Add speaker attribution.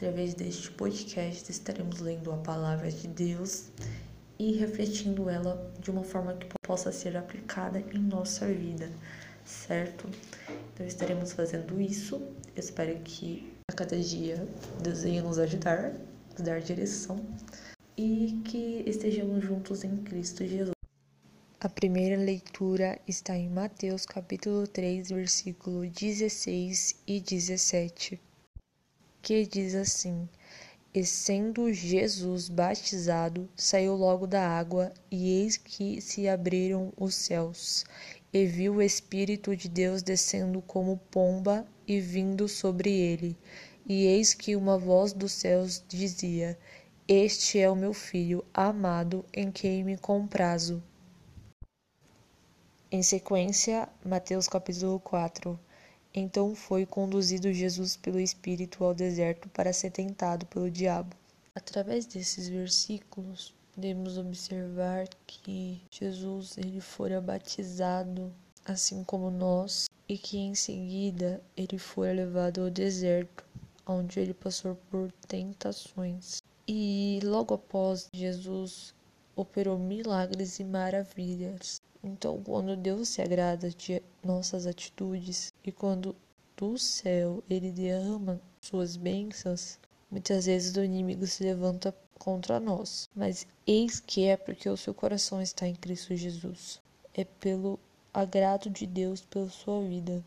Speaker 1: Através deste podcast, estaremos lendo a palavra de Deus e refletindo ela de uma forma que possa ser aplicada em nossa vida, certo? Então, estaremos fazendo isso. Eu espero que a cada dia Deus venha nos ajudar, nos dar direção e que estejamos juntos em Cristo Jesus. A primeira leitura está em Mateus capítulo 3, versículo 16 e 17, que diz assim: E sendo Jesus batizado, saiu logo da água, e eis que se abriram os céus, e viu o Espírito de Deus descendo como pomba e vindo sobre ele. E eis que uma voz dos céus dizia: Este é o meu filho amado, em quem me comprazo. Em sequência, Mateus capítulo 4. Então foi conduzido Jesus pelo Espírito ao deserto para ser tentado pelo diabo. Através desses versículos, podemos observar que Jesus ele fora batizado assim como nós e que em seguida ele foi levado ao deserto, onde ele passou por tentações. E logo após Jesus operou milagres e maravilhas. Então, quando Deus se agrada de nossas atitudes e quando do céu ele derrama suas bênçãos, muitas vezes o inimigo se levanta contra nós. Mas eis que é porque o seu coração está em Cristo Jesus. É pelo agrado de Deus pela sua vida.